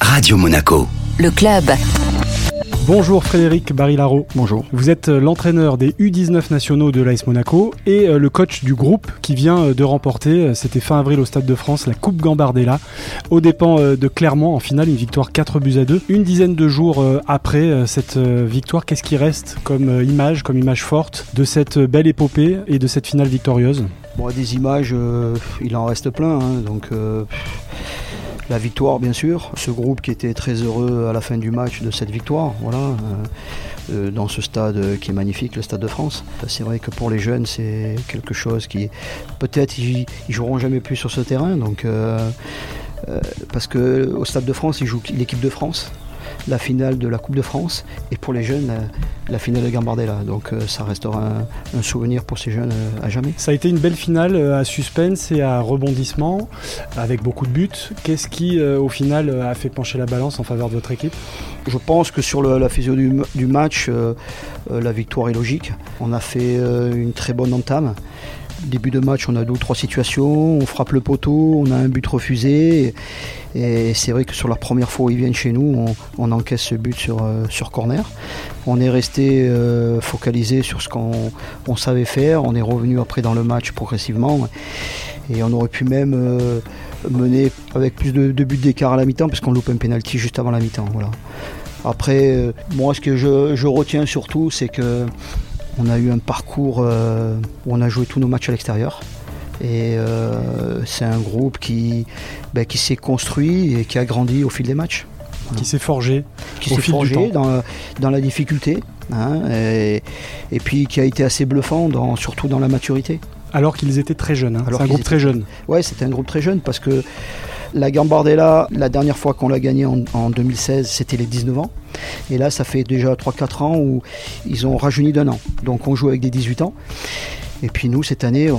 Radio Monaco. Le club. Bonjour Frédéric Barilaro. Bonjour. Vous êtes euh, l'entraîneur des U19 nationaux de l'AS Monaco et euh, le coach du groupe qui vient euh, de remporter, c'était fin avril au Stade de France, la Coupe Gambardella, aux dépens de Clermont en finale, une victoire 4 buts à 2. Une dizaine de jours après cette victoire, qu'est-ce qui reste comme image, comme image forte de cette belle épopée et de cette finale victorieuse? Bon, des images, il en reste plein. Hein, donc la victoire bien sûr, ce groupe qui était très heureux à la fin du match de cette victoire, voilà, euh, euh, dans ce stade qui est magnifique, le Stade de France. C'est vrai que pour les jeunes c'est quelque chose qui peut-être ils, joueront jamais plus sur ce terrain, donc euh, parce que au Stade de France ils jouent l'équipe de France la finale de la Coupe de France et pour les jeunes la, finale de Gambardella. Donc euh, ça restera un, souvenir pour ces jeunes euh, à jamais. Ça a été une belle finale euh, à suspense et à rebondissement avec beaucoup de buts. Qu'est-ce qui au final a fait pencher la balance en faveur de votre équipe? Je pense que sur la physio du, du match, la victoire est logique. On a fait une très bonne entame. Début de match, on a deux ou trois situations, on frappe le poteau, on a un but refusé. Et, c'est vrai que sur la première fois où ils viennent chez nous, on, encaisse ce but sur, euh, sur corner. On est resté euh, focalisé sur ce qu'on savait faire. On est revenu après dans le match progressivement. Et on aurait pu même euh, mener avec plus de, buts d'écart à la mi-temps, parce qu'on loupe un penalty juste avant la mi-temps. Voilà. Après, moi, ce que je retiens surtout, c'est que on a eu un parcours euh, où on a joué tous nos matchs à l'extérieur. Et euh, c'est un groupe qui, ben, qui s'est construit et qui a grandi au fil des matchs. Qui s'est forgé. Qui s'est forgé dans, dans, la difficulté. Hein, et, puis qui a été assez bluffant, dans, surtout dans la maturité. Alors qu'ils étaient très jeunes. Hein. C'est un groupe très jeune. Ouais, c'était un groupe très jeune parce que la Gambardella, la dernière fois qu'on l'a gagné en, 2016, c'était les 19 ans. Et là, ça fait déjà 3-4 ans où ils ont rajeuni d'un an. Donc on joue avec des 18 ans. Et puis nous, cette année,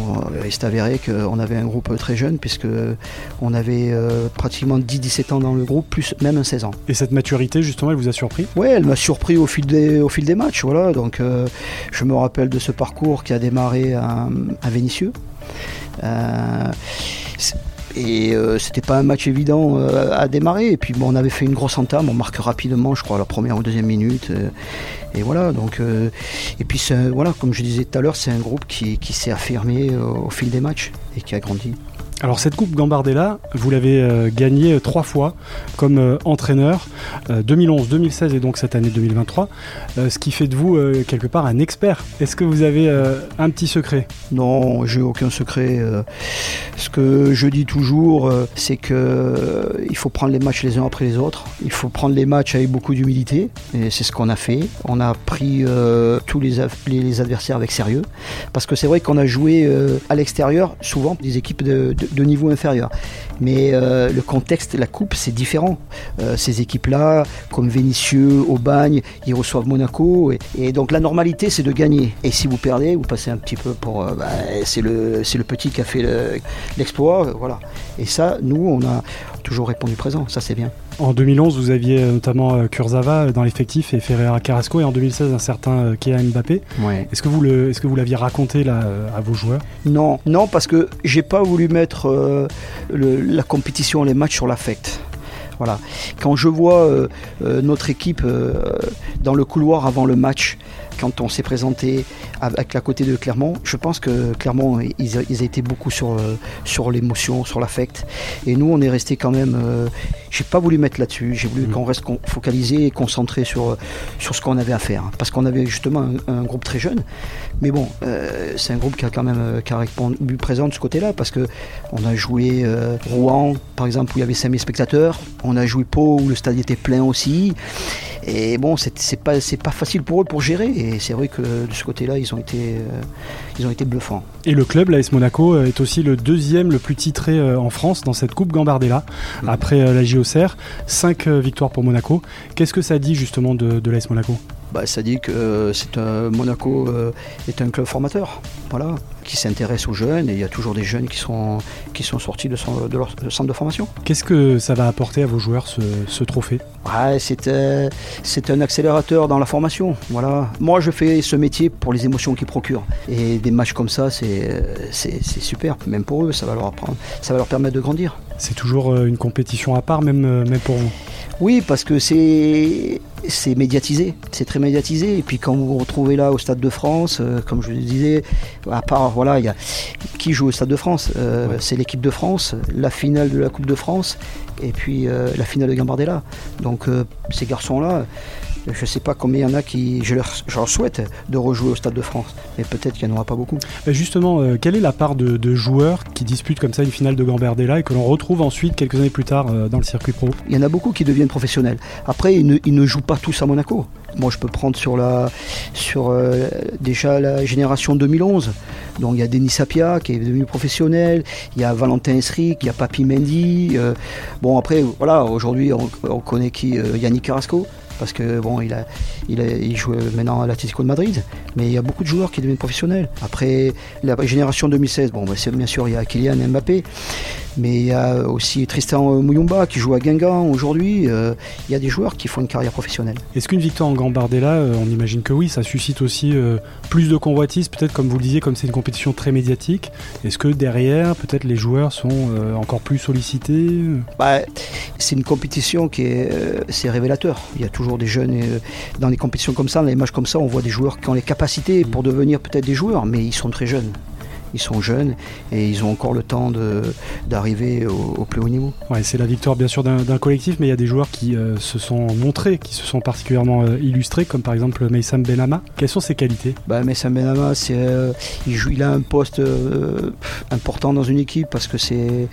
il s'est avéré qu'on avait un groupe très jeune, puisque on avait euh, pratiquement 10-17 ans dans le groupe, plus même un 16 ans. Et cette maturité, justement, elle vous a surpris? Oui, elle m'a surpris au fil des, au fil des matchs. Voilà. Donc euh, je me rappelle de ce parcours qui a démarré à, à Vénissieux. Euh, et euh, c'était pas un match évident euh, à démarrer. Et puis on avait fait une grosse entame, on marque rapidement, je crois, la première ou deuxième minute. Euh, et voilà, donc. et puis voilà, comme je disais tout à l'heure, c'est un groupe qui s'est affirmé au fil des matchs et qui a grandi. Alors cette coupe Gambardella, vous l'avez euh, gagnée euh, trois fois comme euh, entraîneur, 2011, 2016 et donc cette année 2023, ce qui fait de vous quelque part un expert. Est-ce que vous avez un petit secret? Non, j'ai aucun secret. ce que je dis toujours, c'est que il faut prendre les matchs les uns après les autres. Il faut prendre les matchs avec beaucoup d'humilité et c'est ce qu'on a fait. On a pris tous les, adversaires avec sérieux parce que c'est vrai qu'on a joué à l'extérieur souvent des équipes de niveau inférieur. Mais euh, le contexte, la coupe, c'est différent. Euh, ces équipes-là, comme Vénitieux, Aubagne, ils reçoivent Monaco. Et, donc la normalité, c'est de gagner. Et si vous perdez, vous passez un petit peu pour... Euh, bah, c'est le, le petit qui a fait l'exploit. voilà. Et ça, nous, on a toujours répondu présent. Ça, c'est bien. En 2011, vous aviez notamment Kurzawa dans l'effectif et Ferreira Carrasco. Et en 2016, un certain Kylian Mbappé. Est-ce que vous le, est-ce que vous l'aviez raconté là à vos joueurs? Non, non, parce que j'ai pas voulu mettre le, la compétition, les matchs sur l'affect. Voilà. Quand je vois euh, euh, notre équipe euh, dans le couloir avant le match, quand on s'est présenté avec la côté de Clermont, je pense que Clermont, ils, ils été beaucoup sur, sur l'émotion, sur l'affect. Et nous, on est resté quand même. j'ai pas voulu mettre là-dessus. J'ai voulu mmh. qu'on reste focalisé et concentré sur, sur ce qu'on avait à faire. Parce qu'on avait justement un, groupe très jeune. Mais bon, c'est un groupe qui a quand même qui a répondu présent de ce côté-là. Parce que on a joué Rouen, par exemple, où il y avait 5000 spectateurs. On a joué Pau, où le stade était plein aussi. Et bon, c'est pas, pas facile pour eux pour gérer. Et c'est vrai que de ce côté-là, ils, ont été, euh, ils ont été bluffants. Et le club, l'AS Monaco, euh, est aussi le deuxième le plus titré euh, en France dans cette Coupe Gambardella, mm. après la JOCR. 5 victoires pour Monaco. Qu'est-ce que ça dit justement de, de l'AS Monaco? Bah, ça dit que c'est un, Monaco est un club formateur, voilà, qui s'intéresse aux jeunes et il y a toujours des jeunes qui sont, qui sont sortis de, son, de leur centre de formation. Qu'est-ce que ça va apporter à vos joueurs ce, trophée? Ouais, c'est, un accélérateur dans la formation, voilà. Moi je fais ce métier pour les émotions qu'il procure et des matchs comme ça c'est, c'est, super, même pour eux, ça va leur apprendre, ça va leur permettre de grandir. C'est toujours une compétition à part, même, même pour vous? Oui, parce que c'est c'est médiatisé, c'est très médiatisé. Et puis quand vous vous retrouvez là au Stade de France, euh, comme je le disais, à part voilà, il y a qui joue au Stade de France, euh, c'est l'équipe de France, la finale de la Coupe de France, et puis euh, la finale de Gambardella. Donc ces garçons-là, je ne sais pas combien il y en a qui, je leur, souhaite de rejouer au Stade de France, mais peut-être qu'il n'y en aura pas beaucoup. Justement, euh, quelle est la part de, joueurs qui disputent comme ça une finale de Gambardella et que l'on retrouve ensuite quelques années plus tard euh, dans le circuit pro? Il y en a beaucoup qui deviennent professionnels. Après, ils ne, jouent pas tous à Monaco. Moi, je peux prendre sur, la, sur euh, déjà la génération 2011. Donc, il y a Denis Sapia qui est devenu professionnel, il y a Valentin Esric, il y a Papi Mendy. bon, après, voilà, aujourd'hui, on, on, connaît qui Yannick Carrasco parce que bon, il, a, il, joue maintenant à l'Atlético de Madrid, mais il y a beaucoup de joueurs qui deviennent professionnels. Après la génération 2016, bon, bah, bien sûr, il y a Kylian Mbappé, mais il y a aussi Tristan Mouyumba qui joue à Guingamp aujourd'hui. Euh, il y a des joueurs qui font une carrière professionnelle. Est-ce qu'une victoire en Gambardella, euh, on imagine que oui, ça suscite aussi euh, plus de convoitises, peut-être comme vous le disiez, comme c'est une compétition très médiatique. Est-ce que derrière, peut-être les joueurs sont encore plus sollicités bah, C'est une compétition qui est, c'est révélateur. Il y a toujours des jeunes dans des compétitions comme ça, dans les matchs comme ça, on voit des joueurs qui ont les capacités pour devenir peut-être des joueurs, mais ils sont très jeunes ils sont jeunes et ils ont encore le temps d'arriver au, plus haut niveau. Ouais, c'est la victoire bien sûr d'un collectif, mais il y a des joueurs qui euh, se sont montrés, qui se sont particulièrement euh, illustrés, comme par exemple Meissam Benama. Quelles sont ses qualités? Bah, Meissam Benama, euh, il, joue, il a un poste important dans une équipe parce que c'est,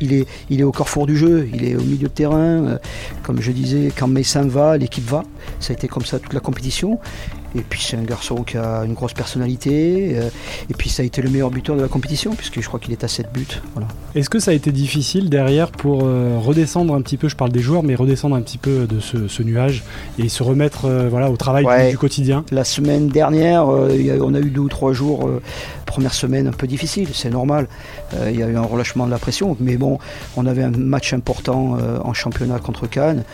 il, est, il est au carrefour du jeu, il est au milieu de terrain. comme je disais, quand Meissam va, l'équipe va. Ça a été comme ça toute la compétition. Et puis c'est un garçon qui a une grosse personnalité. Euh, et puis ça a été le meilleur buteur de la compétition, puisque je crois qu'il est à 7 buts. Voilà. Est-ce que ça a été difficile derrière pour euh, redescendre un petit peu, je parle des joueurs, mais redescendre un petit peu de ce, nuage et se remettre euh, voilà, au travail du, quotidien? La semaine dernière, on a eu deux ou trois jours, première semaine un peu difficile, c'est normal. Il y a eu un relâchement de la pression, mais bon, on avait un match important en championnat contre Cannes.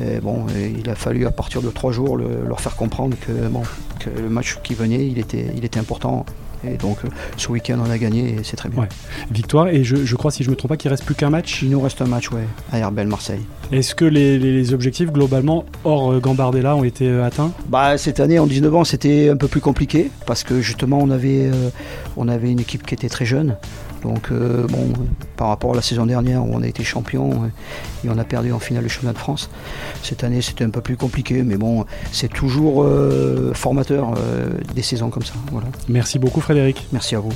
Et bon, il a fallu à partir de trois jours leur faire comprendre que, bon, que le match qui venait, il était, il était important. Et donc ce week-end on a gagné et c'est très bien. Victoire et je, crois si je me trompe pas qu'il reste plus qu'un match? Il nous reste un match ouais à Herbel Marseille. Est-ce que les, objectifs globalement hors euh, Gambardella ont été euh, atteints? Bah cette année en 19 ans c'était un peu plus compliqué parce que justement on avait, euh, on avait une équipe qui était très jeune. Donc euh, bon, par rapport à la saison dernière où on a été champion euh, et on a perdu en finale le championnat de France, cette année c'était un peu plus compliqué, mais bon, c'est toujours euh, formateur des saisons comme ça. Voilà. Merci beaucoup Frédéric. Merci à vous.